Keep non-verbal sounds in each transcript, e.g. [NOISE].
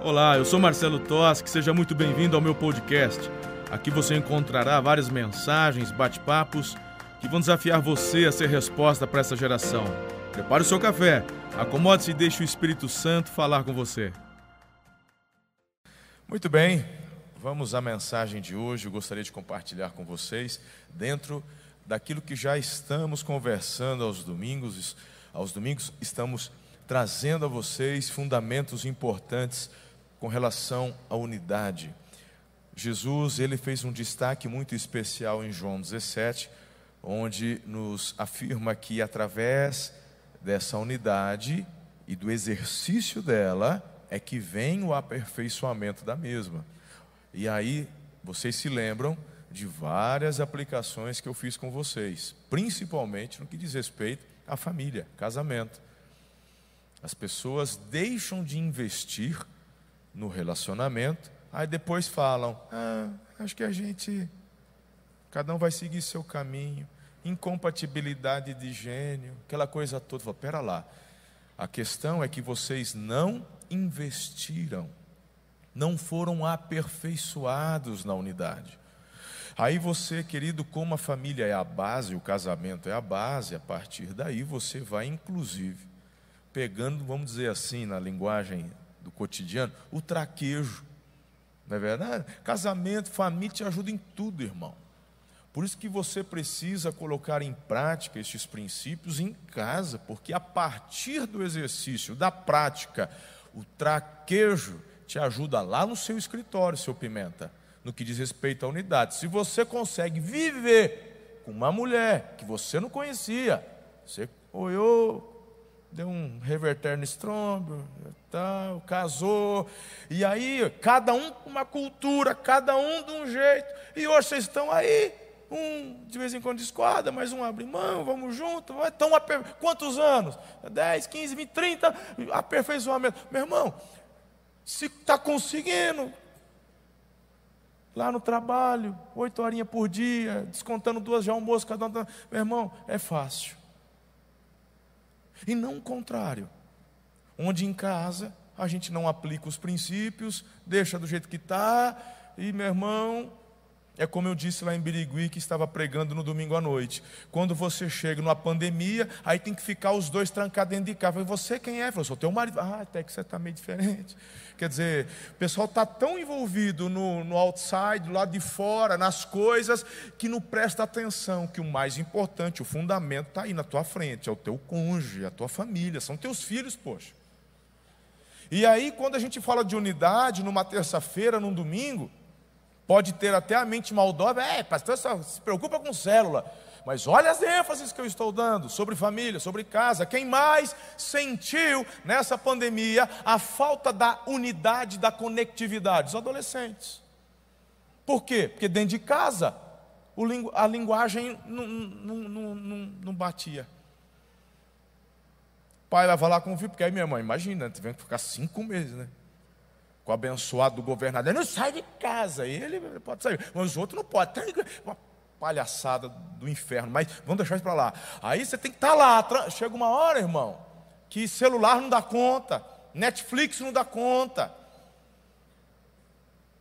Olá, eu sou Marcelo Toschi, seja muito bem-vindo ao meu podcast. Aqui você encontrará várias mensagens, bate-papos que vão desafiar você a ser resposta para essa geração. Prepare o seu café, acomode-se e deixe o Espírito Santo falar com você. Muito bem, vamos à mensagem de hoje. Eu gostaria de compartilhar com vocês dentro daquilo que já estamos conversando aos domingos. Aos domingos estamos trazendo a vocês fundamentos importantes com relação à unidade. Jesus, ele fez um destaque muito especial em João 17, onde nos afirma que através dessa unidade e do exercício dela é que vem o aperfeiçoamento da mesma. E aí, vocês se lembram de várias aplicações que eu fiz com vocês, principalmente no que diz respeito à família, casamento. As pessoas deixam de investir no relacionamento, aí depois falam: ah, acho que a gente, cada um vai seguir seu caminho, incompatibilidade de gênio, aquela coisa toda. Fala, pera lá, a questão é que vocês não investiram, não foram aperfeiçoados na unidade. Aí você, querido, como a família é a base, o casamento é a base, a partir daí você vai, inclusive, pegando, vamos dizer assim, na linguagem do cotidiano, o traquejo. Não é verdade? Casamento, família te ajuda em tudo, irmão. Por isso que você precisa colocar em prática estes princípios em casa, porque a partir do exercício, da prática, o traquejo te ajuda lá no seu escritório, seu pimenta, no que diz respeito à unidade. Se você consegue viver com uma mulher que você não conhecia, você olhou, deu um reverter no estrombo, tal, casou. E aí, cada um com uma cultura, cada um de um jeito. E hoje vocês estão aí, um de vez em quando discorda, mas um abre mão, vamos junto. Estão quantos anos? 10, 15, 20, 30, aperfeiçoamento. Meu irmão, se está conseguindo, lá no trabalho, oito horinhas por dia, descontando duas de almoço, cada um. Tá, meu irmão, é fácil. E não o contrário, onde em casa a gente não aplica os princípios, deixa do jeito que está, e meu irmão, é como eu disse lá em Birigui, que estava pregando no domingo à noite. Quando você chega numa pandemia, aí tem que ficar os dois trancados dentro de casa. Você quem é? Eu sou teu marido. Ah, até que você está meio diferente. [LAUGHS] Quer dizer, o pessoal está tão envolvido no, no outside, do lado de fora, nas coisas, que não presta atenção que o mais importante, o fundamento está aí na tua frente, é o teu cônjuge, a tua família, são teus filhos, poxa. E aí, quando a gente fala de unidade, numa terça-feira, num domingo, Pode ter até a mente maldosa, é, pastor, só se preocupa com célula. Mas olha as ênfases que eu estou dando sobre família, sobre casa. Quem mais sentiu nessa pandemia a falta da unidade, da conectividade? Os adolescentes. Por quê? Porque dentro de casa a linguagem não, não, não, não, batia. O pai vai falar com o filho, porque aí minha mãe, imagina, tivemos que ficar cinco meses, né? Com o abençoado do governador, não sai de casa, ele pode sair, mas os outros não podem. Uma palhaçada do inferno, mas vamos deixar isso para lá. Aí você tem que estar tá lá, chega uma hora, irmão, que celular não dá conta, Netflix não dá conta.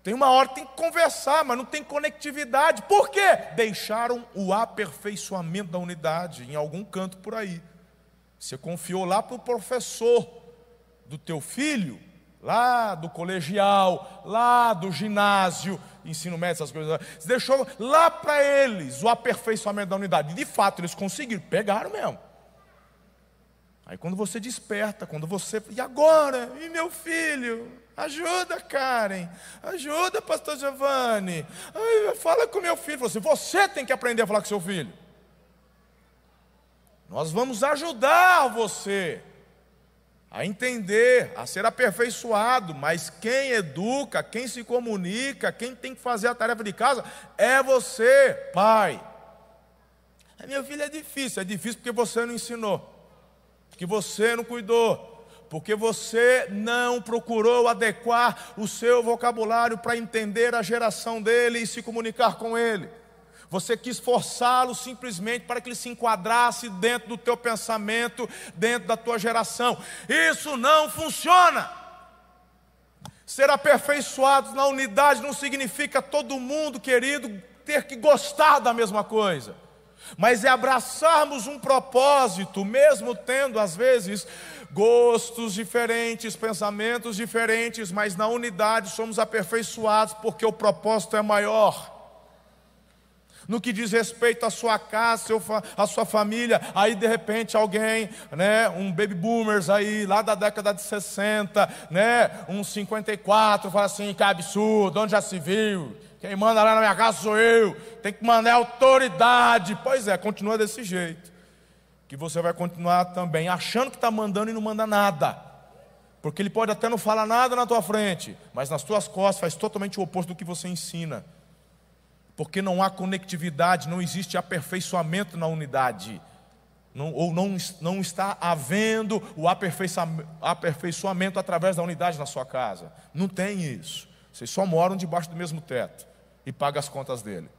Tem uma hora que tem que conversar, mas não tem conectividade. Por quê? Deixaram o aperfeiçoamento da unidade em algum canto por aí. Você confiou lá para o professor do teu filho, lá do colegial, lá do ginásio, ensino médio, essas coisas. Deixou lá para eles o aperfeiçoamento da unidade. De fato, eles conseguiram, pegaram mesmo. Aí quando você desperta, quando você. E agora? E meu filho? Ajuda, Karen. Ajuda, pastor Giovanni. Ai, fala com meu filho. Você, você tem que aprender a falar com seu filho. Nós vamos ajudar você a entender, a ser aperfeiçoado, mas quem educa, quem se comunica, quem tem que fazer a tarefa de casa é você, pai. Meu filho é difícil, é difícil porque você não ensinou, porque você não cuidou, porque você não procurou adequar o seu vocabulário para entender a geração dele e se comunicar com ele. Você quis forçá-lo simplesmente para que ele se enquadrasse dentro do teu pensamento, dentro da tua geração. Isso não funciona. Ser aperfeiçoados na unidade não significa todo mundo, querido, ter que gostar da mesma coisa, mas é abraçarmos um propósito, mesmo tendo às vezes gostos diferentes, pensamentos diferentes, mas na unidade somos aperfeiçoados porque o propósito é maior no que diz respeito à sua casa, à sua família. Aí de repente alguém, né, um baby boomers aí, lá da década de 60, né, um 54, fala assim: que absurdo, onde já se viu? Quem manda lá na minha casa sou eu, tem que mandar autoridade. Pois é, continua desse jeito. Que você vai continuar também achando que está mandando e não manda nada. Porque ele pode até não falar nada na tua frente, mas nas tuas costas faz totalmente o oposto do que você ensina porque não há conectividade, não existe aperfeiçoamento na unidade, não, ou não, não está havendo o aperfeiçoamento através da unidade na sua casa. Não tem isso. Vocês só moram debaixo do mesmo teto e pagam as contas dele.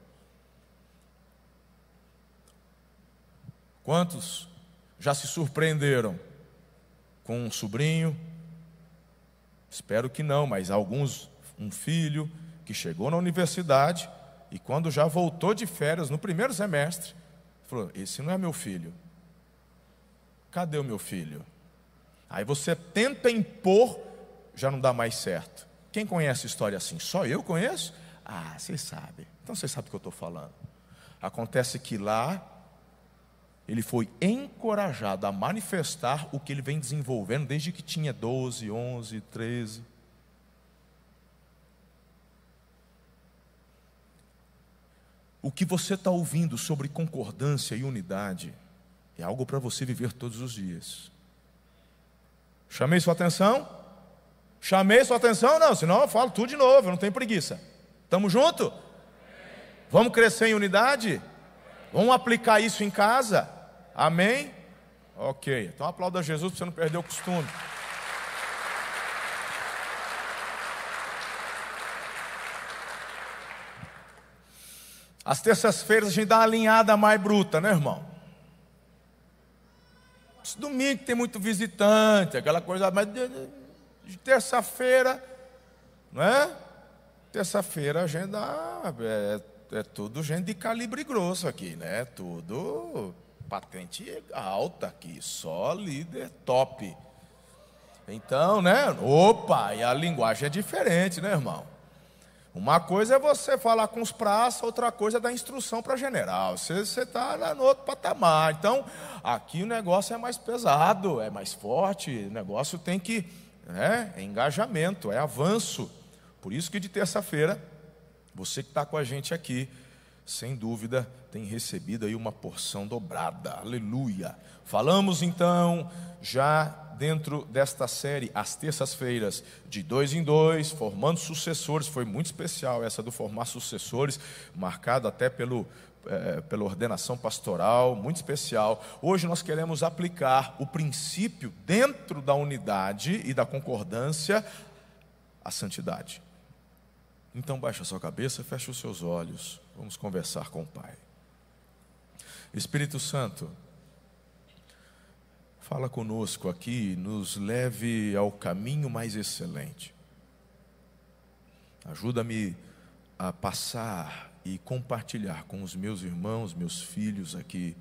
Quantos já se surpreenderam com um sobrinho? Espero que não, mas alguns, um filho que chegou na universidade e quando já voltou de férias, no primeiro semestre, falou: Esse não é meu filho. Cadê o meu filho? Aí você tenta impor, já não dá mais certo. Quem conhece história assim? Só eu conheço? Ah, vocês sabem. Então vocês sabem o que eu estou falando. Acontece que lá, ele foi encorajado a manifestar o que ele vem desenvolvendo desde que tinha 12, 11, 13. O que você está ouvindo sobre concordância e unidade é algo para você viver todos os dias. Chamei sua atenção? Chamei sua atenção? Não, senão eu falo tudo de novo, eu não tenho preguiça. Estamos junto? Vamos crescer em unidade? Vamos aplicar isso em casa? Amém? Ok. Então aplauda Jesus para você não perder o costume. As terças-feiras a gente dá uma alinhada mais bruta, né, irmão? Esse domingo tem muito visitante, aquela coisa, mas de, de terça-feira, não é? Terça-feira a gente dá, é, é tudo gente de calibre grosso aqui, né? Tudo patente alta aqui, só líder top. Então, né? Opa, e a linguagem é diferente, né, irmão? Uma coisa é você falar com os praças, outra coisa é dar instrução para general. Você está no outro patamar. Então, aqui o negócio é mais pesado, é mais forte, o negócio tem que. Né, é engajamento, é avanço. Por isso que de terça-feira, você que está com a gente aqui, sem dúvida, tem recebido aí uma porção dobrada. Aleluia. Falamos então já dentro desta série, às terças-feiras, de dois em dois, formando sucessores. Foi muito especial essa do formar sucessores, marcado até pelo, é, pela ordenação pastoral, muito especial. Hoje nós queremos aplicar o princípio dentro da unidade e da concordância, a santidade. Então baixa sua cabeça, fecha os seus olhos, vamos conversar com o Pai. Espírito Santo, Fala conosco aqui, nos leve ao caminho mais excelente. Ajuda-me a passar e compartilhar com os meus irmãos, meus filhos aqui,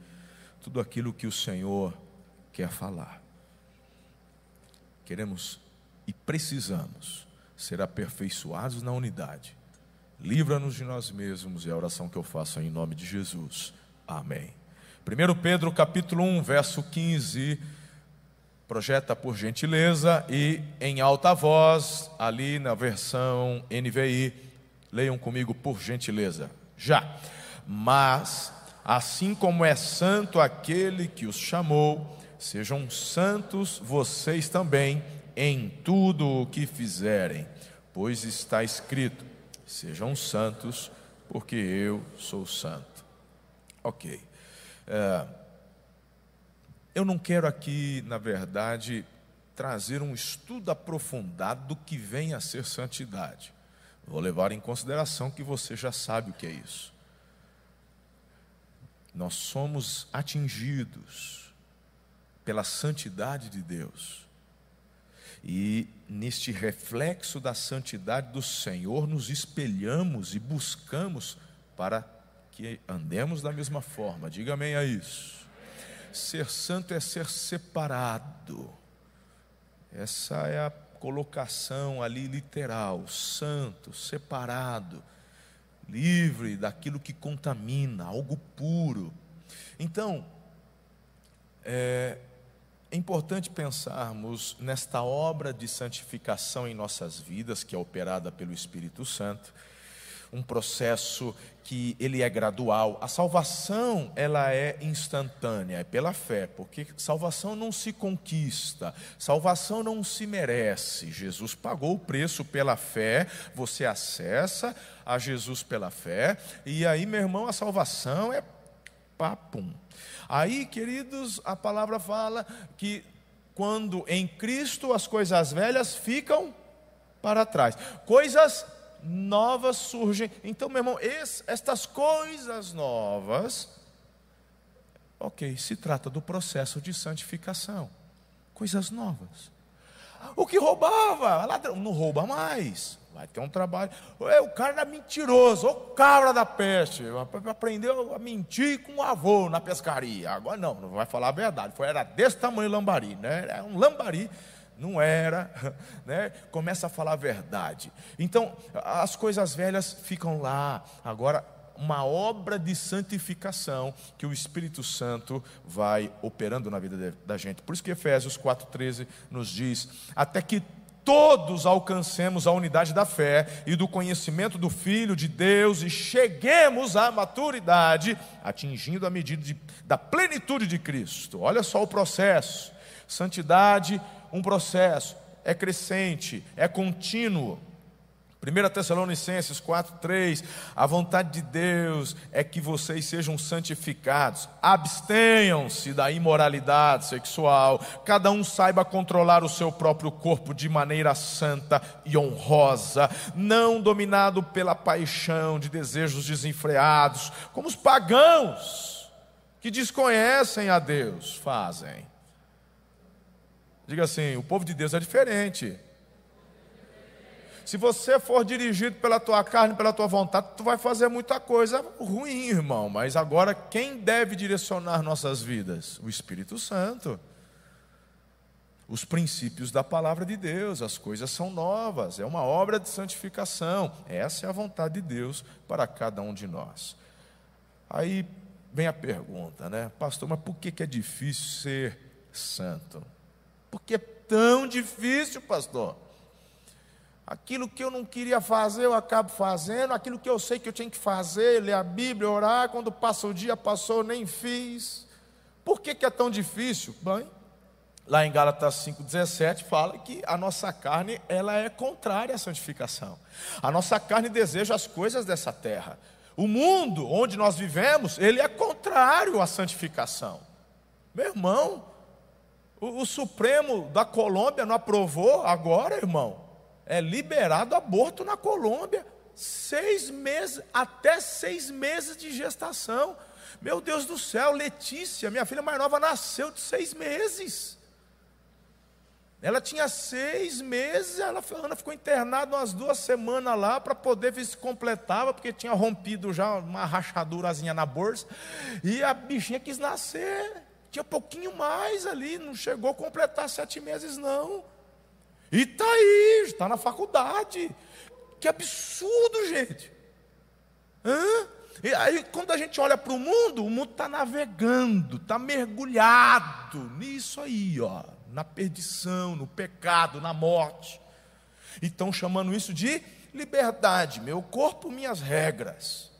tudo aquilo que o Senhor quer falar. Queremos e precisamos ser aperfeiçoados na unidade. Livra-nos de nós mesmos, é a oração que eu faço em nome de Jesus. Amém. 1 Pedro capítulo 1, verso 15, projeta por gentileza e em alta voz, ali na versão NVI, leiam comigo por gentileza. Já. Mas, assim como é santo aquele que os chamou, sejam santos vocês também em tudo o que fizerem, pois está escrito: sejam santos, porque eu sou santo. Ok. É, eu não quero aqui, na verdade, trazer um estudo aprofundado do que vem a ser santidade. Vou levar em consideração que você já sabe o que é isso. Nós somos atingidos pela santidade de Deus. E neste reflexo da santidade do Senhor, nos espelhamos e buscamos para que andemos da mesma forma. Diga amém a isso. Ser santo é ser separado. Essa é a colocação ali literal: santo, separado, livre daquilo que contamina, algo puro. Então, é, é importante pensarmos nesta obra de santificação em nossas vidas, que é operada pelo Espírito Santo, um processo que ele é gradual. A salvação, ela é instantânea, é pela fé, porque salvação não se conquista, salvação não se merece. Jesus pagou o preço pela fé, você acessa a Jesus pela fé, e aí, meu irmão, a salvação é papum. Aí, queridos, a palavra fala que quando em Cristo as coisas velhas ficam para trás, coisas novas surgem. Então, meu irmão, estas coisas novas, ok, se trata do processo de santificação, coisas novas. O que roubava, ladrão, não rouba mais. Vai ter um trabalho. O cara era mentiroso, o cabra da peste. Aprendeu a mentir com o avô na pescaria. Agora não, não vai falar a verdade. Foi, era desse tamanho lambari, né? Era um lambari. Não era, [LAUGHS] né? Começa a falar a verdade. Então, as coisas velhas ficam lá. Agora, uma obra de santificação que o Espírito Santo vai operando na vida da gente. Por isso que Efésios 4,13 nos diz: até que todos alcancemos a unidade da fé e do conhecimento do Filho de Deus e cheguemos à maturidade, atingindo a medida de, da plenitude de Cristo. Olha só o processo. Santidade, um processo, é crescente, é contínuo. 1 Tessalonicenses 4,3: A vontade de Deus é que vocês sejam santificados, abstenham-se da imoralidade sexual, cada um saiba controlar o seu próprio corpo de maneira santa e honrosa, não dominado pela paixão de desejos desenfreados, como os pagãos que desconhecem a Deus fazem. Diga assim: o povo de Deus é diferente. Se você for dirigido pela tua carne, pela tua vontade, tu vai fazer muita coisa ruim, irmão. Mas agora quem deve direcionar nossas vidas? O Espírito Santo. Os princípios da palavra de Deus, as coisas são novas, é uma obra de santificação. Essa é a vontade de Deus para cada um de nós. Aí vem a pergunta, né, pastor, mas por que, é difícil ser santo? Por que é tão difícil, pastor? Aquilo que eu não queria fazer, eu acabo fazendo. Aquilo que eu sei que eu tinha que fazer, ler a Bíblia, orar. Quando passa o dia, passou, eu nem fiz. Por que, que é tão difícil? Bem, lá em Gálatas 5,17 fala que a nossa carne ela é contrária à santificação. A nossa carne deseja as coisas dessa terra. O mundo onde nós vivemos, ele é contrário à santificação. Meu irmão, o, o Supremo da Colômbia não aprovou agora, irmão é liberado aborto na Colômbia. Seis meses, até seis meses de gestação. Meu Deus do céu, Letícia, minha filha mais nova, nasceu de seis meses. Ela tinha seis meses, ela, Ana ficou internada umas duas semanas lá para poder ver se completava, porque tinha rompido já uma rachadurazinha na bolsa. E a bichinha quis nascer, tinha pouquinho mais ali, não chegou a completar sete meses, não. E está aí, está na faculdade. Que absurdo, gente. Hã? E aí, quando a gente olha para o mundo, o mundo está navegando, está mergulhado nisso aí, ó, na perdição, no pecado, na morte. E estão chamando isso de liberdade, meu corpo, minhas regras.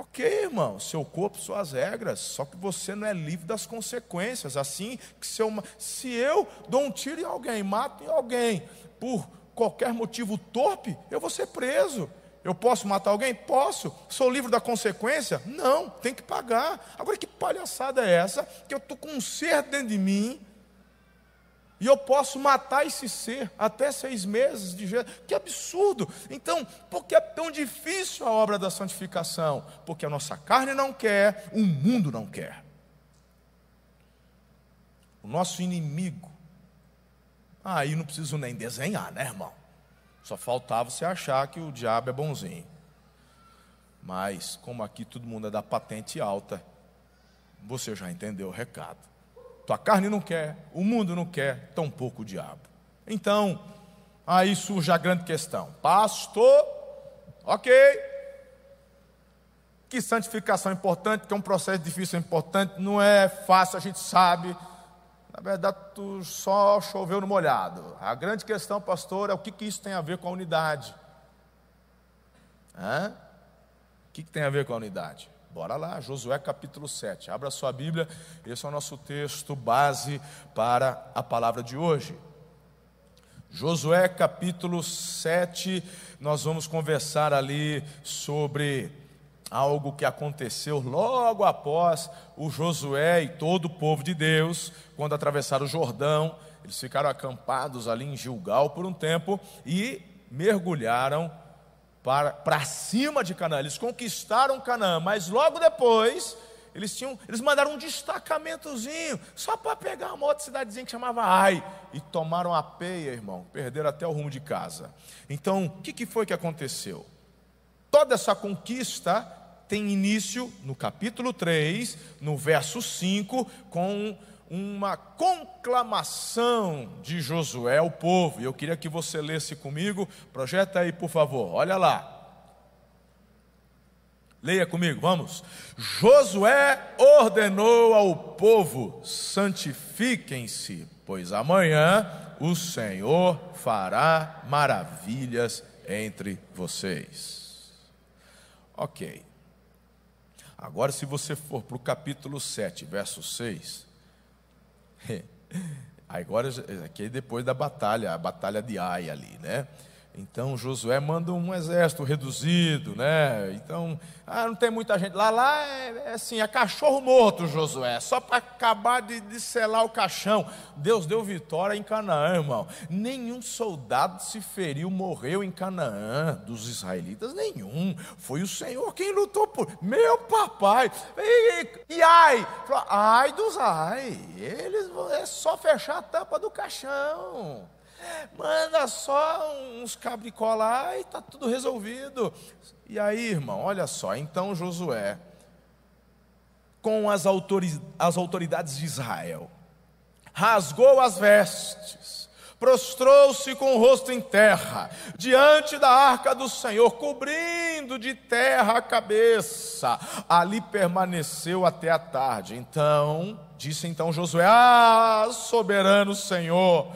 Ok, irmão, seu corpo, suas regras, só que você não é livre das consequências. Assim que se eu, se eu dou um tiro em alguém, mato em alguém, por qualquer motivo torpe, eu vou ser preso. Eu posso matar alguém? Posso. Sou livre da consequência? Não, tem que pagar. Agora que palhaçada é essa? Que eu estou com um ser dentro de mim e eu posso matar esse ser até seis meses de jeito. Que absurdo! Então, por que é tão difícil a obra da santificação? Porque a nossa carne não quer, o mundo não quer. O nosso inimigo Aí não preciso nem desenhar, né, irmão? Só faltava você achar que o diabo é bonzinho. Mas, como aqui todo mundo é da patente alta, você já entendeu o recado. Tua carne não quer, o mundo não quer, tampouco o diabo. Então, aí surge a grande questão: Pastor, ok, que santificação é importante, que é um processo difícil é importante, não é fácil, a gente sabe. Na verdade, tu só choveu no molhado. A grande questão, pastor, é o que, que isso tem a ver com a unidade. Hã? O que, que tem a ver com a unidade? Bora lá, Josué capítulo 7. Abra sua Bíblia, esse é o nosso texto base para a palavra de hoje. Josué capítulo 7, nós vamos conversar ali sobre algo que aconteceu logo após o Josué e todo o povo de Deus, quando atravessaram o Jordão, eles ficaram acampados ali em Gilgal por um tempo e mergulharam para, para cima de Canaã. Eles conquistaram Canaã, mas logo depois eles tinham, eles mandaram um destacamentozinho só para pegar uma outra cidadezinha que chamava Ai e tomaram a peia, irmão, perderam até o rumo de casa. Então, o que, que foi que aconteceu? Toda essa conquista tem início no capítulo 3, no verso 5, com uma conclamação de Josué ao povo. E eu queria que você lesse comigo. Projeta aí, por favor. Olha lá. Leia comigo, vamos. Josué ordenou ao povo: santifiquem-se, pois amanhã o Senhor fará maravilhas entre vocês. Ok. Agora, se você for para o capítulo 7, verso 6, [LAUGHS] agora aqui é depois da batalha, a batalha de Ai ali, né? Então Josué manda um exército reduzido, né? Então, ah, não tem muita gente. Lá, lá é, é assim, é cachorro morto, Josué, só para acabar de, de selar o caixão. Deus deu vitória em Canaã, irmão. Nenhum soldado se feriu, morreu em Canaã, dos israelitas, nenhum. Foi o Senhor quem lutou por. Meu papai! E, e ai! Ai dos ai! Eles é só fechar a tampa do caixão. Manda só uns cabricó lá e está tudo resolvido. E aí, irmão, olha só, então Josué, com as, as autoridades de Israel, rasgou as vestes, prostrou-se com o rosto em terra, diante da arca do Senhor, cobrindo de terra a cabeça. Ali permaneceu até a tarde. Então, disse então Josué: Ah, soberano Senhor,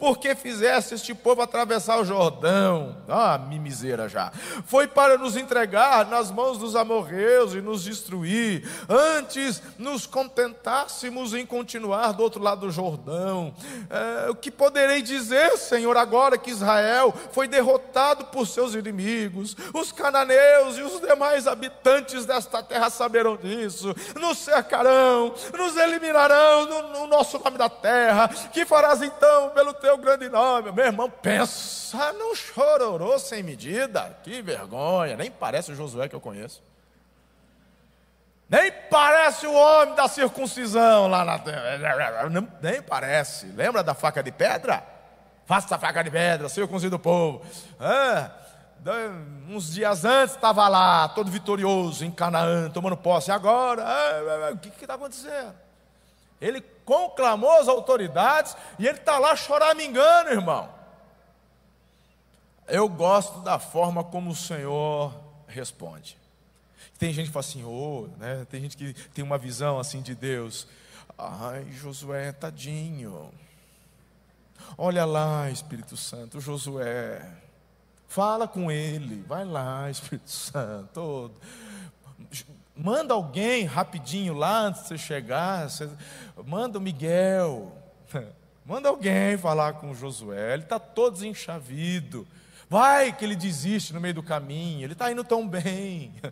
porque fizesse este povo atravessar o Jordão. Ah, mimiseira já. Foi para nos entregar nas mãos dos amorreus e nos destruir. Antes nos contentássemos em continuar do outro lado do Jordão. É, o que poderei dizer, Senhor, agora que Israel foi derrotado por seus inimigos? Os cananeus e os demais habitantes desta terra saberão disso. Nos cercarão, nos eliminarão no, no nosso nome da terra. Que farás então pelo teu teu grande nome. Meu irmão, pensa num chororô sem medida. Que vergonha. Nem parece o Josué que eu conheço. Nem parece o homem da circuncisão lá na terra. Nem parece. Lembra da faca de pedra? Faça a faca de pedra, circuncida o povo. Ah, uns dias antes estava lá, todo vitorioso, em Canaã, tomando posse. Agora, ah, ah, o que está acontecendo? Ele conclamou as autoridades e ele está lá choramingando, irmão. Eu gosto da forma como o Senhor responde. Tem gente que fala assim, oh, né? tem gente que tem uma visão assim de Deus. Ai, Josué, tadinho. Olha lá, Espírito Santo, Josué. Fala com ele, vai lá, Espírito Santo. Manda alguém rapidinho lá antes de você chegar. Você, manda o Miguel. [LAUGHS] Manda alguém falar com o Josué. Ele está todo desenchavido. Vai que ele desiste no meio do caminho. Ele está indo tão bem. [LAUGHS]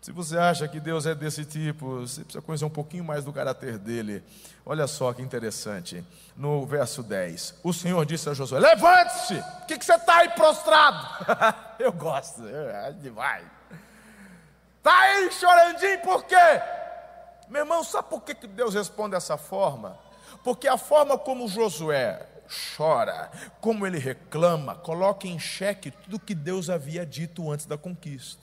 Se você acha que Deus é desse tipo, você precisa conhecer um pouquinho mais do caráter dele. Olha só que interessante. No verso 10, o Senhor disse a Josué: Levante-se! O que, que você está aí prostrado? [LAUGHS] Eu gosto, é demais. Está aí chorandinho por quê? Meu irmão, sabe por que Deus responde dessa forma? Porque a forma como Josué chora, como ele reclama, coloca em xeque tudo que Deus havia dito antes da conquista.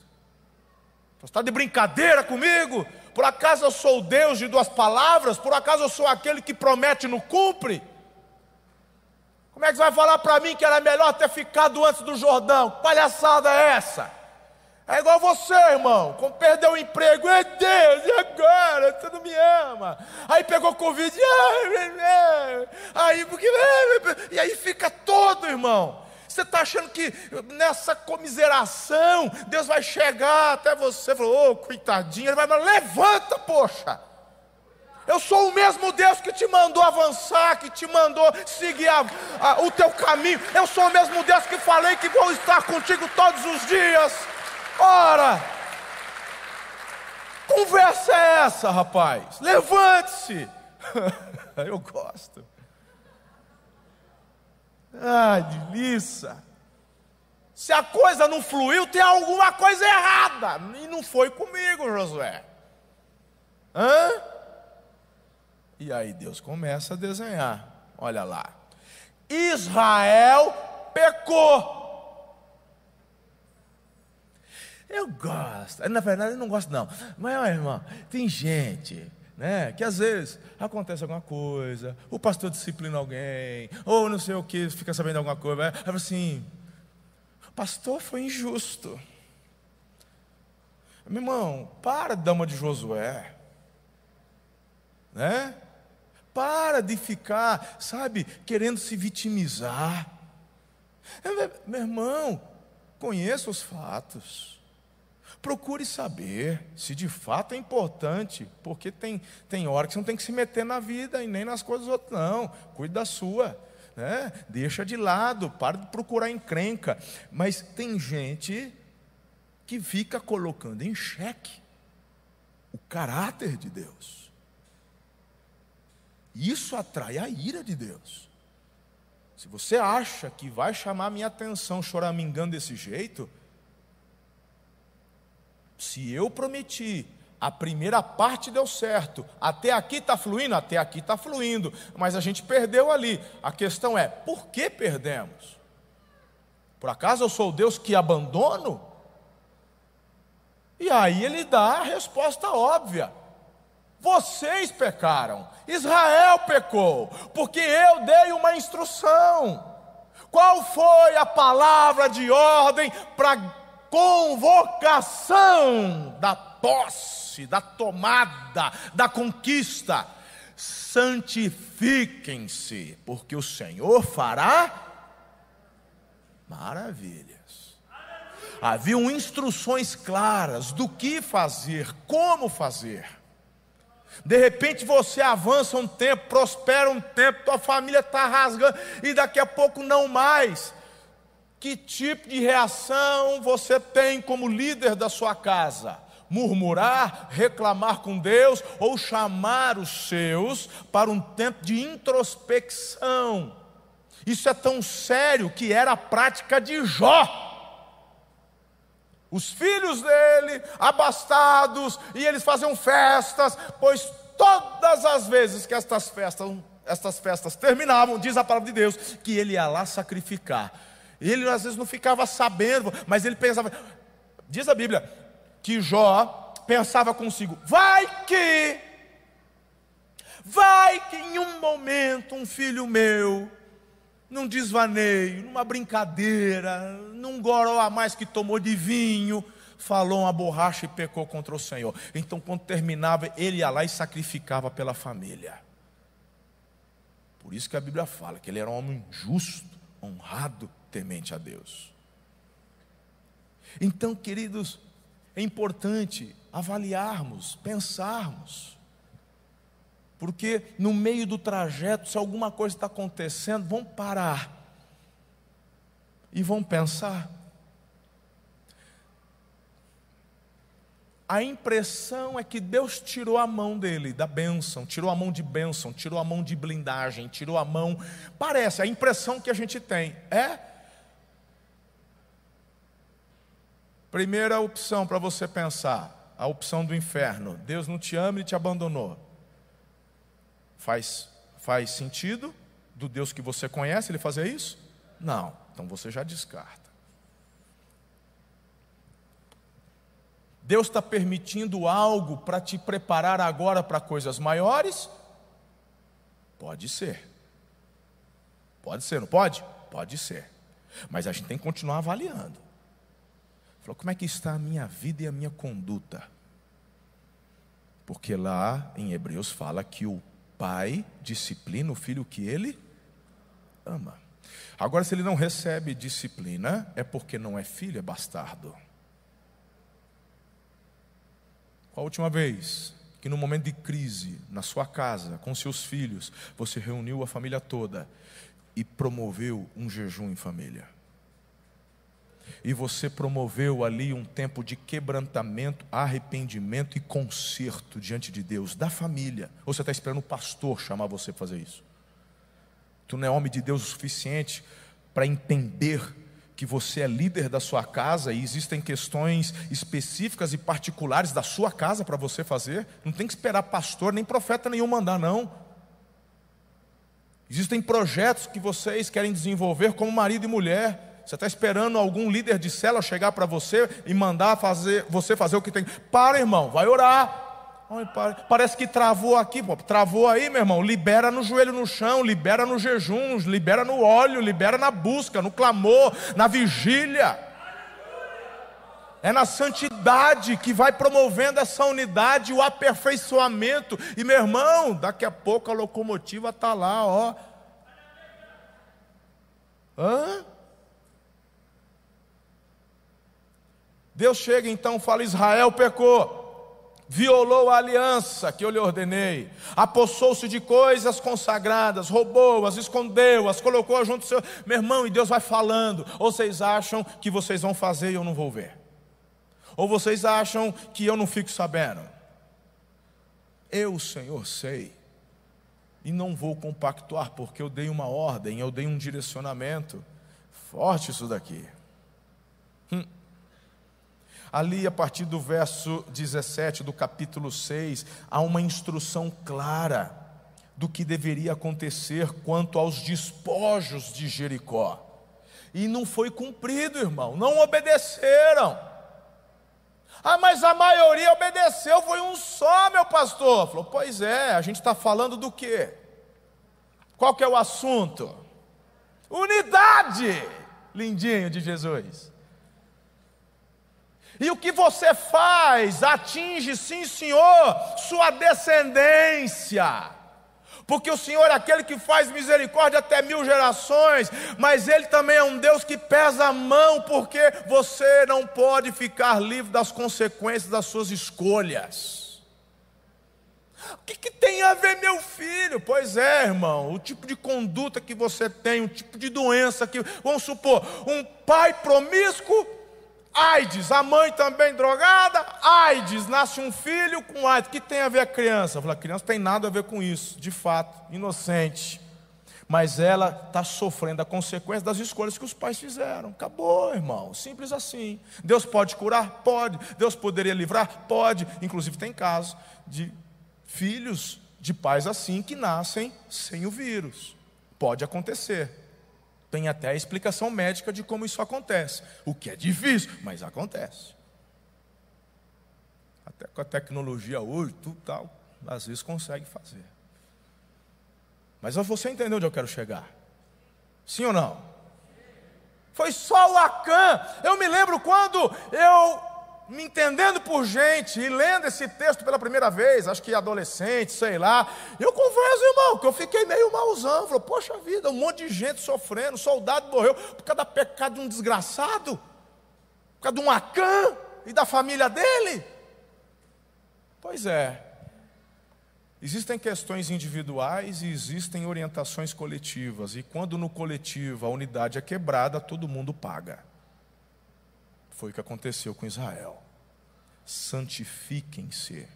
Você está de brincadeira comigo? Por acaso eu sou o Deus de duas palavras? Por acaso eu sou aquele que promete e não cumpre? Como é que você vai falar para mim que era melhor ter ficado antes do Jordão? Que palhaçada é essa? É igual você, irmão, quando perdeu o emprego, é Deus, e agora? Você não me ama. Aí pegou Covid, aí porque. E aí fica todo, irmão. Você está achando que nessa comiseração Deus vai chegar até você? Falou, ô, coitadinho, ele vai falar, levanta, poxa. Eu sou o mesmo Deus que te mandou avançar, que te mandou seguir a, a, o teu caminho. Eu sou o mesmo Deus que falei que vou estar contigo todos os dias. Ora, conversa é essa, rapaz? Levante-se. [LAUGHS] Eu gosto. Ah, delícia. Se a coisa não fluiu, tem alguma coisa errada. E não foi comigo, Josué. Hã? E aí Deus começa a desenhar. Olha lá. Israel pecou. Eu gosto. Na verdade, eu não gosto, não. Mas, ó, irmão, tem gente né, que às vezes acontece alguma coisa, o pastor disciplina alguém, ou não sei o que, fica sabendo alguma coisa, aí fala assim: pastor foi injusto. Meu irmão, para, dama de Josué. Né? Para de ficar, sabe, querendo se vitimizar. Meu irmão, conheça os fatos. Procure saber se de fato é importante, porque tem, tem hora que você não tem que se meter na vida e nem nas coisas dos outros, não. Cuide da sua. Né? Deixa de lado, para de procurar encrenca. Mas tem gente que fica colocando em xeque o caráter de Deus. Isso atrai a ira de Deus. Se você acha que vai chamar minha atenção choramingando desse jeito, se eu prometi, a primeira parte deu certo, até aqui está fluindo, até aqui está fluindo, mas a gente perdeu ali. A questão é: por que perdemos? Por acaso eu sou o Deus que abandono? E aí ele dá a resposta óbvia: vocês pecaram, Israel pecou, porque eu dei uma instrução. Qual foi a palavra de ordem para convocação da posse, da tomada, da conquista. Santifiquem-se, porque o Senhor fará maravilhas. Haviam instruções claras do que fazer, como fazer. De repente você avança um tempo, prospera um tempo, tua família está rasgando, e daqui a pouco não mais. Que tipo de reação você tem como líder da sua casa? Murmurar, reclamar com Deus ou chamar os seus para um tempo de introspecção? Isso é tão sério que era a prática de Jó. Os filhos dele, abastados, e eles faziam festas, pois todas as vezes que estas festas, estas festas terminavam, diz a palavra de Deus, que ele ia lá sacrificar ele às vezes não ficava sabendo, mas ele pensava. Diz a Bíblia que Jó pensava consigo: vai que, vai que em um momento um filho meu, num desvaneio, numa brincadeira, num goró a mais que tomou de vinho, falou uma borracha e pecou contra o Senhor. Então, quando terminava, ele ia lá e sacrificava pela família. Por isso que a Bíblia fala que ele era um homem justo, honrado, temente a Deus. Então, queridos, é importante avaliarmos, pensarmos, porque no meio do trajeto, se alguma coisa está acontecendo, vão parar e vão pensar. A impressão é que Deus tirou a mão dele, da bênção, tirou a mão de bênção, tirou a mão de blindagem, tirou a mão. Parece, a impressão que a gente tem é Primeira opção para você pensar, a opção do inferno. Deus não te ama e te abandonou. Faz, faz sentido? do Deus que você conhece ele fazer isso? Não. Então você já descarta. Deus está permitindo algo para te preparar agora para coisas maiores? Pode ser. Pode ser, não pode? Pode ser. Mas a gente tem que continuar avaliando. Falou, como é que está a minha vida e a minha conduta? Porque lá em Hebreus fala que o pai disciplina o filho que ele ama. Agora, se ele não recebe disciplina, é porque não é filho, é bastardo. Qual a última vez que no momento de crise, na sua casa, com seus filhos, você reuniu a família toda e promoveu um jejum em família? E você promoveu ali um tempo de quebrantamento, arrependimento e conserto diante de Deus, da família. Ou você está esperando o pastor chamar você para fazer isso? Tu não é homem de Deus o suficiente para entender que você é líder da sua casa e existem questões específicas e particulares da sua casa para você fazer. Não tem que esperar pastor nem profeta nenhum mandar, não. Existem projetos que vocês querem desenvolver como marido e mulher. Você está esperando algum líder de célula chegar para você e mandar fazer, você fazer o que tem. Para, irmão, vai orar. Parece que travou aqui, pô. travou aí, meu irmão. Libera no joelho no chão, libera no jejum, libera no óleo, libera na busca, no clamor, na vigília. É na santidade que vai promovendo essa unidade, o aperfeiçoamento. E meu irmão, daqui a pouco a locomotiva está lá, ó. Hã? Deus chega então, fala: Israel pecou violou a aliança que eu lhe ordenei, apossou-se de coisas consagradas, roubou-as, escondeu-as, colocou junto do seu. Meu irmão, e Deus vai falando. Ou vocês acham que vocês vão fazer e eu não vou ver? Ou vocês acham que eu não fico sabendo? Eu, Senhor, sei. E não vou compactuar, porque eu dei uma ordem, eu dei um direcionamento. Forte isso daqui. Hum. Ali, a partir do verso 17 do capítulo 6, há uma instrução clara do que deveria acontecer quanto aos despojos de Jericó. E não foi cumprido, irmão, não obedeceram. Ah, mas a maioria obedeceu, foi um só, meu pastor. Falou, pois é, a gente está falando do quê? Qual que é o assunto? Unidade, lindinho de Jesus. E o que você faz atinge, sim, Senhor, sua descendência. Porque o Senhor é aquele que faz misericórdia até mil gerações, mas Ele também é um Deus que pesa a mão, porque você não pode ficar livre das consequências das suas escolhas. O que, que, tem a ver, meu filho? Pois é, irmão, o tipo de conduta que você tem, o tipo de doença que, vamos supor, um pai promíscuo AIDS, a mãe também drogada, AIDS, nasce um filho com AIDS. O que tem a ver a criança? Eu falei, a criança tem nada a ver com isso, de fato, inocente. Mas ela está sofrendo a consequência das escolhas que os pais fizeram. Acabou, irmão, simples assim. Deus pode curar? Pode. Deus poderia livrar? Pode. Inclusive, tem casos de filhos de pais assim que nascem sem o vírus. Pode acontecer. Tem até a explicação médica de como isso acontece. O que é difícil, mas acontece. Até com a tecnologia hoje, tudo tal, às vezes consegue fazer. Mas você entendeu onde eu quero chegar? Sim ou não? Foi só Acã. Eu me lembro quando eu me entendendo por gente e lendo esse texto pela primeira vez, acho que adolescente, sei lá, eu confesso, irmão, que eu fiquei meio malzão. Falei, poxa vida, um monte de gente sofrendo, soldado morreu por causa do pecado de um desgraçado, por causa de um Acã e da família dele. Pois é, existem questões individuais e existem orientações coletivas, e quando no coletivo a unidade é quebrada, todo mundo paga. Foi o que aconteceu com Israel. Santifiquem-se,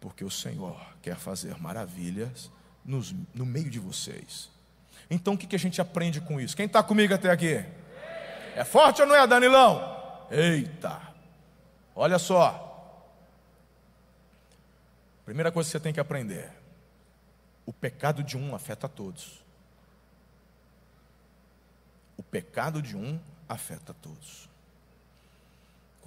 porque o Senhor quer fazer maravilhas nos, no meio de vocês. Então o que, que a gente aprende com isso? Quem está comigo até aqui? É forte ou não é, Danilão? Eita! Olha só. Primeira coisa que você tem que aprender: o pecado de um afeta todos. O pecado de um afeta todos.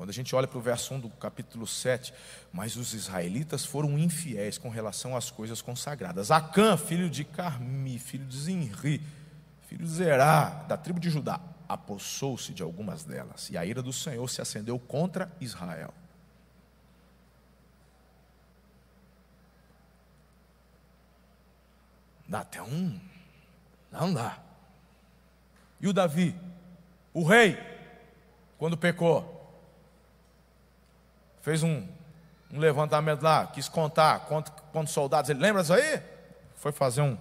Quando a gente olha para o verso 1 do capítulo 7, mas os israelitas foram infiéis com relação às coisas consagradas. Acã, filho de Carmi, filho de Zinri, filho de Zerá, da tribo de Judá, apossou-se de algumas delas, e a ira do Senhor se acendeu contra Israel. Dá até um. Não dá. E o Davi, o rei, quando pecou, fez um, um levantamento lá, quis contar quantos, quantos soldados ele lembra disso aí? Foi fazer um.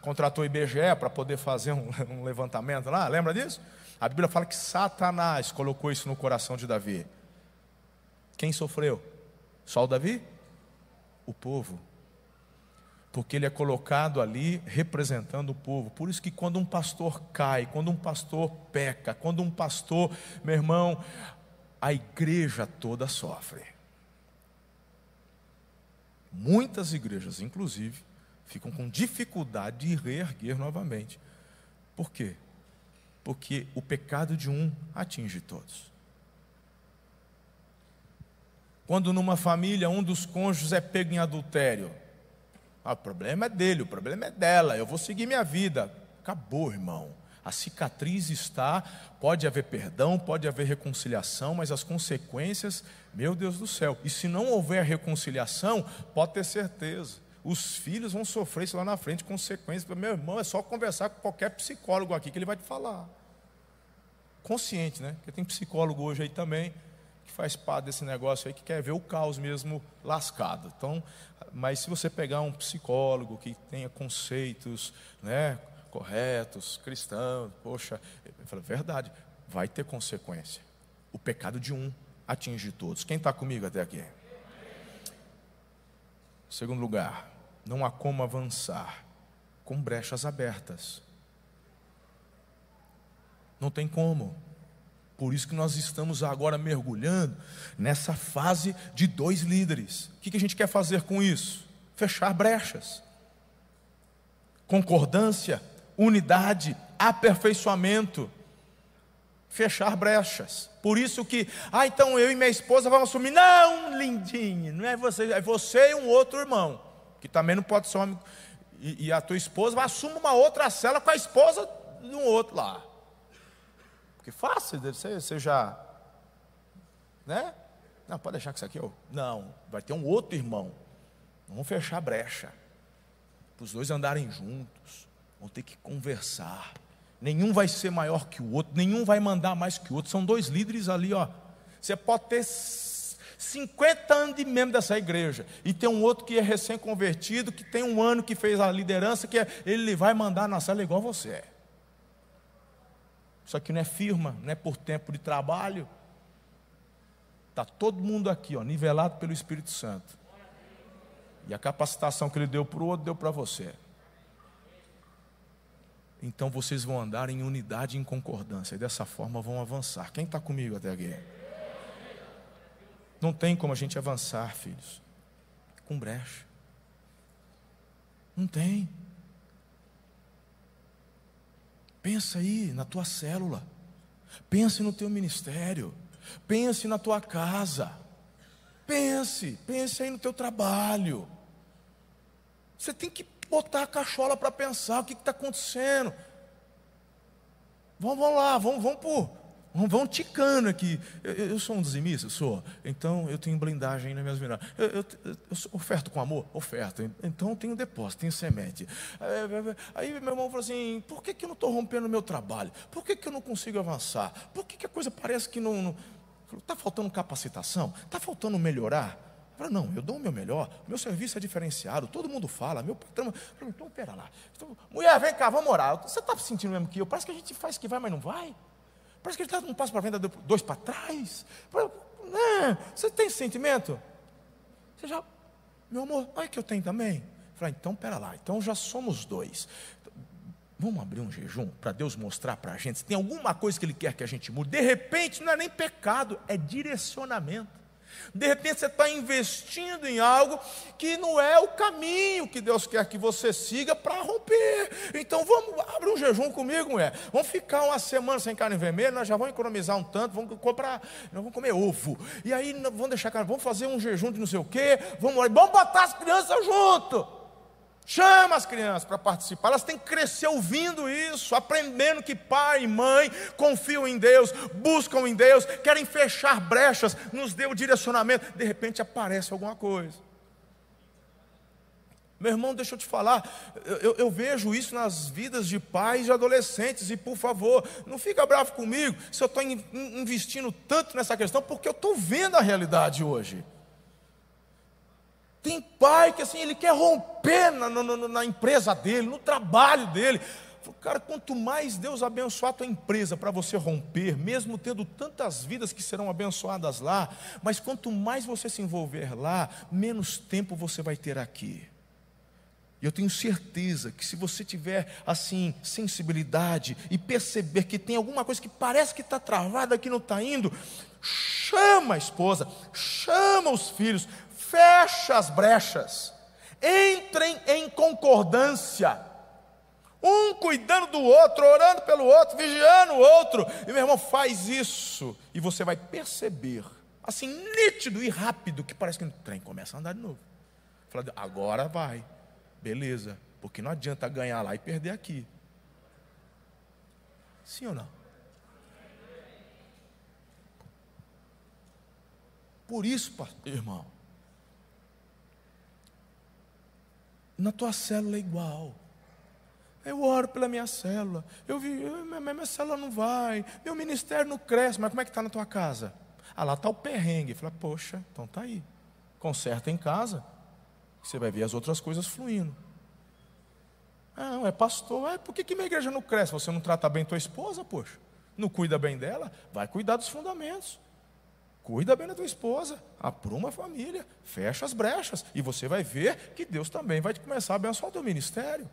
Contratou o IBGE para poder fazer um, [LAUGHS] um levantamento lá, lembra disso? A Bíblia fala que Satanás colocou isso no coração de Davi. Quem sofreu? Só o Davi? O povo porque ele é colocado ali representando o povo. Por isso que quando um pastor cai, quando um pastor peca, quando um pastor, meu irmão, a igreja toda sofre. Muitas igrejas, inclusive, ficam com dificuldade de reerguer novamente. Por quê? Porque o pecado de um atinge todos. Quando numa família um dos cônjuges é pego em adultério, ah, o problema é dele, o problema é dela, eu vou seguir minha vida. Acabou, irmão. A cicatriz está, pode haver perdão, pode haver reconciliação, mas as consequências, meu Deus do céu. E se não houver reconciliação, pode ter certeza, os filhos vão sofrer isso lá na frente, consequências. Meu irmão, é só conversar com qualquer psicólogo aqui que ele vai te falar. Consciente, né? Porque tem psicólogo hoje aí também que faz parte desse negócio aí, que quer ver o caos mesmo lascado. Então, mas se você pegar um psicólogo que tenha conceitos né, corretos, cristãos, poxa, ele fala, verdade, vai ter consequência. O pecado de um atinge todos. Quem está comigo até aqui? Segundo lugar, não há como avançar com brechas abertas. Não tem como. Por isso que nós estamos agora mergulhando nessa fase de dois líderes. O que a gente quer fazer com isso? Fechar brechas. Concordância, unidade, aperfeiçoamento. Fechar brechas. Por isso que, ah, então eu e minha esposa vamos assumir. Não, lindinho, não é você, é você e um outro irmão, que também não pode ser homem. E, e a tua esposa assume uma outra cela com a esposa de um outro lá. Porque fácil, deve ser, você já. Né? Não, pode deixar que isso aqui eu. Não, vai ter um outro irmão. Vamos fechar a brecha. Para os dois andarem juntos. Vão ter que conversar. Nenhum vai ser maior que o outro, nenhum vai mandar mais que o outro. São dois líderes ali, ó. Você pode ter 50 anos de membro dessa igreja, e tem um outro que é recém-convertido, que tem um ano que fez a liderança, que é, ele vai mandar na sala igual você é. Isso aqui não é firma, não é por tempo de trabalho. Está todo mundo aqui, ó, nivelado pelo Espírito Santo. E a capacitação que ele deu para o outro, deu para você. Então vocês vão andar em unidade e em concordância. E dessa forma vão avançar. Quem está comigo até aqui? Não tem como a gente avançar, filhos, com brecha. Não tem. Pensa aí na tua célula. Pense no teu ministério. Pense na tua casa. Pense, pense aí no teu trabalho. Você tem que botar a cachola para pensar o que está acontecendo. Vamos, vamos lá, vamos, vamos por Vão ticando aqui. Eu, eu, sou um dizimista? Sou. Então eu tenho blindagem nas minhas vidas. Eu, eu, eu, oferto com amor? Oferto. Então eu tenho depósito, tenho semente. Aí meu irmão falou assim: por que, que eu não estou rompendo o meu trabalho? Por que, que eu não consigo avançar? Por que, que a coisa parece que não. Está faltando capacitação? Está faltando melhorar? Falei, não, eu dou o meu melhor, meu serviço é diferenciado, todo mundo fala, meu patrão. Então, pera lá. Então, mulher, vem cá, vamos orar. Você está sentindo mesmo que eu? Parece que a gente faz que vai, mas não vai. Parece que ele está um passo para frente, dois para trás. Né? Você tem sentimento? Você já, meu amor, olha que eu tenho também. Falei, então pera lá, então já somos dois. Vamos abrir um jejum para Deus mostrar para a gente se tem alguma coisa que Ele quer que a gente mude. De repente, não é nem pecado, é direcionamento. De repente você está investindo em algo que não é o caminho que Deus quer que você siga para romper. Então vamos, abre um jejum comigo, mulher. Vamos ficar uma semana sem carne vermelha, nós já vamos economizar um tanto, vamos comprar, nós vamos comer ovo. E aí vamos deixar carne, vamos fazer um jejum de não sei o quê, vamos, vamos botar as crianças junto. Chama as crianças para participar, elas têm que crescer ouvindo isso, aprendendo que pai e mãe confiam em Deus, buscam em Deus, querem fechar brechas, nos dê o direcionamento. De repente aparece alguma coisa. Meu irmão, deixa eu te falar, eu, eu, vejo isso nas vidas de pais e adolescentes, e por favor, não fica bravo comigo se eu estou investindo tanto nessa questão, porque eu estou vendo a realidade hoje. Tem pai que assim, ele quer romper na, na, na empresa dele, no trabalho dele. Cara, quanto mais Deus abençoar a tua empresa para você romper, mesmo tendo tantas vidas que serão abençoadas lá, mas quanto mais você se envolver lá, menos tempo você vai ter aqui. E eu tenho certeza que se você tiver assim sensibilidade e perceber que tem alguma coisa que parece que está travada, que não está indo, chama a esposa, chama os filhos, fecha as brechas, entrem em concordância, um cuidando do outro, orando pelo outro, vigiando o outro, e meu irmão, faz isso, e você vai perceber, assim, nítido e rápido, que parece que o trem começa a andar de novo. Fala, agora vai, beleza, porque não adianta ganhar lá e perder aqui. Sim ou não? Por isso, irmão, na tua célula é igual. Eu oro pela minha célula. Eu vi, minha, minha célula não vai, meu ministério não cresce, mas como é que está na tua casa? Ah, lá está o perrengue. Fala, poxa, então está aí. Conserta em casa. Você vai ver as outras coisas fluindo. Ah, não, é pastor. É, por que, que minha igreja não cresce? Você não trata bem tua esposa, poxa? Não cuida bem dela? Vai cuidar dos fundamentos. Cuida bem da tua esposa, apruma a família, fecha as brechas, e você vai ver que Deus também vai começar a abençoar o teu ministério.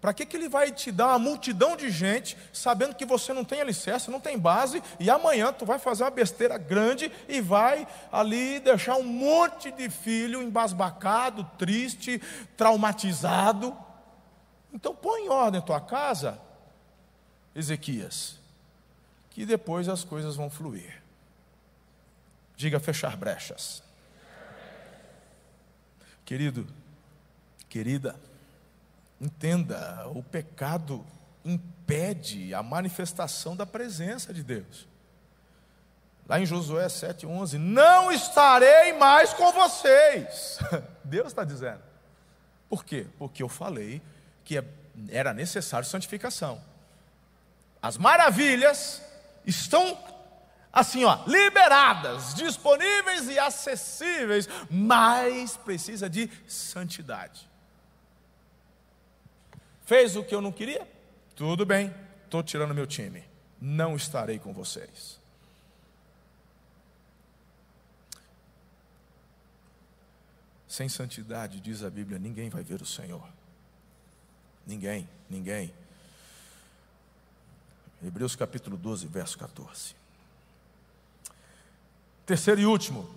Para que, que ele vai te dar uma multidão de gente, sabendo que você não tem alicerce, não tem base, e amanhã tu vai fazer uma besteira grande e vai ali deixar um monte de filho embasbacado, triste, traumatizado. Então põe em ordem a tua casa, Ezequias, que depois as coisas vão fluir. Diga fechar brechas. Querido, querida, entenda, o pecado impede a manifestação da presença de Deus. Lá em Josué 7,11: Não estarei mais com vocês. [LAUGHS] Deus está dizendo. Por quê? Porque eu falei que é, era necessário santificação. As maravilhas estão assim, ó, liberadas, disponíveis e acessíveis, mas precisa de santidade. Fez o que eu não queria? Tudo bem, estou tirando meu time. Não estarei com vocês. Sem santidade, diz a Bíblia, ninguém vai ver o Senhor. Ninguém, ninguém. Hebreus capítulo 12, verso 14. Terceiro e último.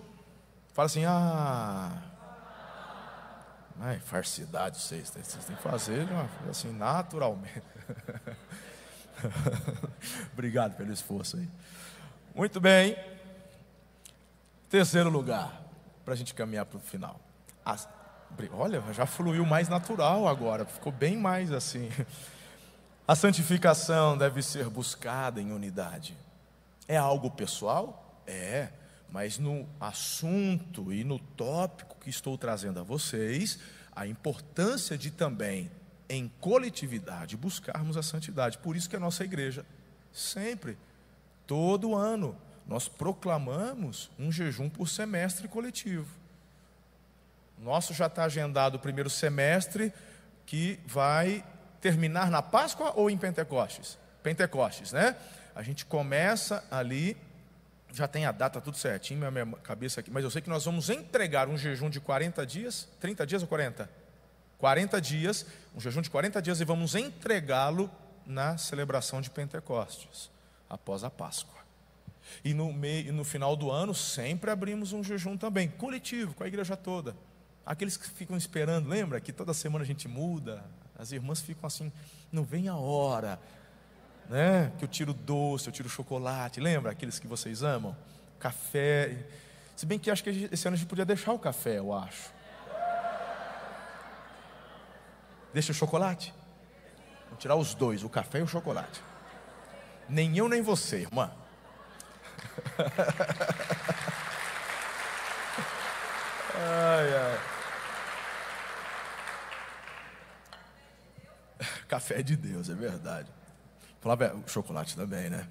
Fala assim, ah. Ai, farsidade, vocês, vocês têm que fazer assim, naturalmente. [LAUGHS] Obrigado pelo esforço aí. Muito bem. Terceiro lugar, para a gente caminhar para o final. As, olha, já fluiu mais natural agora, ficou bem mais assim. A santificação deve ser buscada em unidade. É algo pessoal? É mas no assunto e no tópico que estou trazendo a vocês, a importância de também, em coletividade, buscarmos a santidade. Por isso que a nossa igreja, sempre, todo ano, nós proclamamos um jejum por semestre coletivo. Nosso já está agendado o primeiro semestre, que vai terminar na Páscoa ou em Pentecostes? Pentecostes, né? A gente começa ali já tem a data tudo certinho, minha, minha cabeça aqui, mas eu sei que nós vamos entregar um jejum de 40 dias, 30 dias ou 40? 40 dias, um jejum de 40 dias e vamos entregá-lo na celebração de Pentecostes, após a Páscoa. E no, meio, no final do ano, sempre abrimos um jejum também, coletivo, com a igreja toda. Aqueles que ficam esperando, lembra que toda semana a gente muda? As irmãs ficam assim, não vem a hora, né? Que eu tiro doce, eu tiro chocolate, lembra aqueles que vocês amam? Café. Se bem que acho que esse ano a gente podia deixar o café, eu acho. Deixa o chocolate? Vou tirar os dois, o café e o chocolate. Nem eu nem você, irmã. [LAUGHS] ai, ai. Café de Deus, é verdade. Falava o chocolate também, né?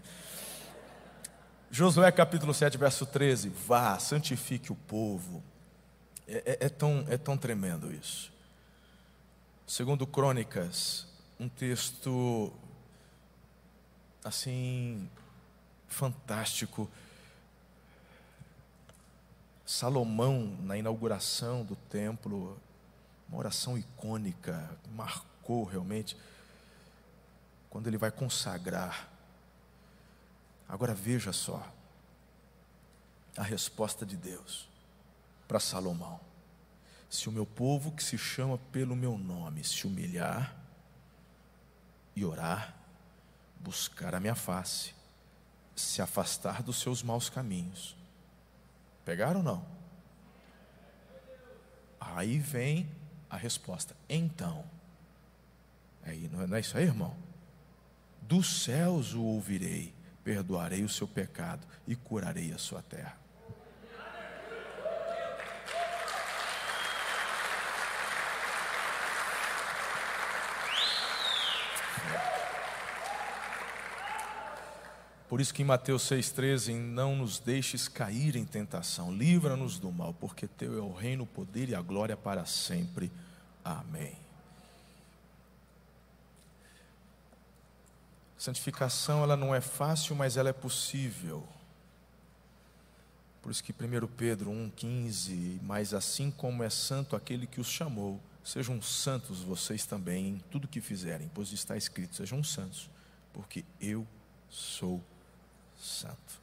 Josué capítulo 7, verso 13. Vá, santifique o povo. É, é, é, tão, é tão tremendo isso. Segundo Crônicas, um texto assim fantástico. Salomão, na inauguração do templo, uma oração icônica, marcou realmente, quando ele vai consagrar. Agora veja só, a resposta de Deus para Salomão: se o meu povo que se chama pelo meu nome se humilhar e orar, buscar a minha face, se afastar dos seus maus caminhos. Pegaram ou não? Aí vem a resposta. Então, aí, não é isso aí, irmão? Dos céus o ouvirei, perdoarei o seu pecado e curarei a sua terra. Por isso que em Mateus 6,13, não nos deixes cair em tentação, livra-nos do mal, porque teu é o reino, o poder e a glória para sempre. Amém. Santificação ela não é fácil, mas ela é possível. Por isso que 1 Pedro 1,15, mas assim como é santo aquele que os chamou, sejam santos vocês também em tudo que fizerem, pois está escrito, sejam santos, porque eu sou Santo.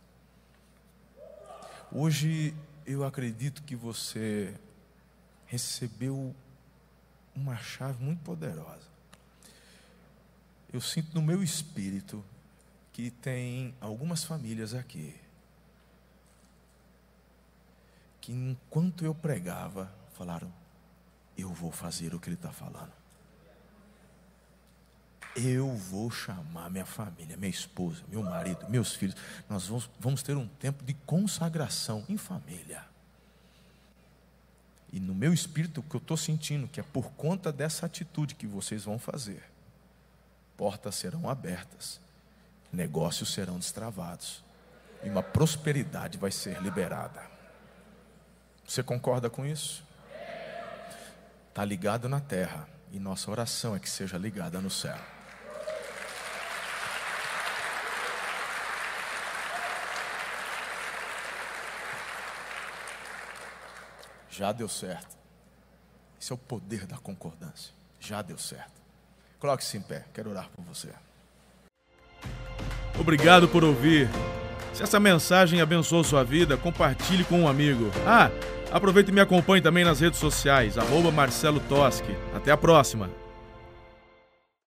Hoje eu acredito que você recebeu uma chave muito poderosa. Eu sinto no meu espírito que tem algumas famílias aqui que enquanto eu pregava falaram: eu vou fazer o que ele está falando eu vou chamar minha família, minha esposa, meu marido, meus filhos. Nós vamos, vamos ter um tempo de consagração em família. E no meu espírito, o que eu estou sentindo, que é por conta dessa atitude que vocês vão fazer, portas serão abertas, negócios serão destravados, e uma prosperidade vai ser liberada. Você concorda com isso? Está ligado na terra, e nossa oração é que seja ligada no céu. Já deu certo. Esse é o poder da concordância. Já deu certo. Coloque-se em pé. Quero orar por você. Obrigado por ouvir. Se essa mensagem abençoou sua vida, compartilhe com um amigo. Ah, aproveite e me acompanhe também nas redes sociais, arroba Marcelo Toschi. Até a próxima.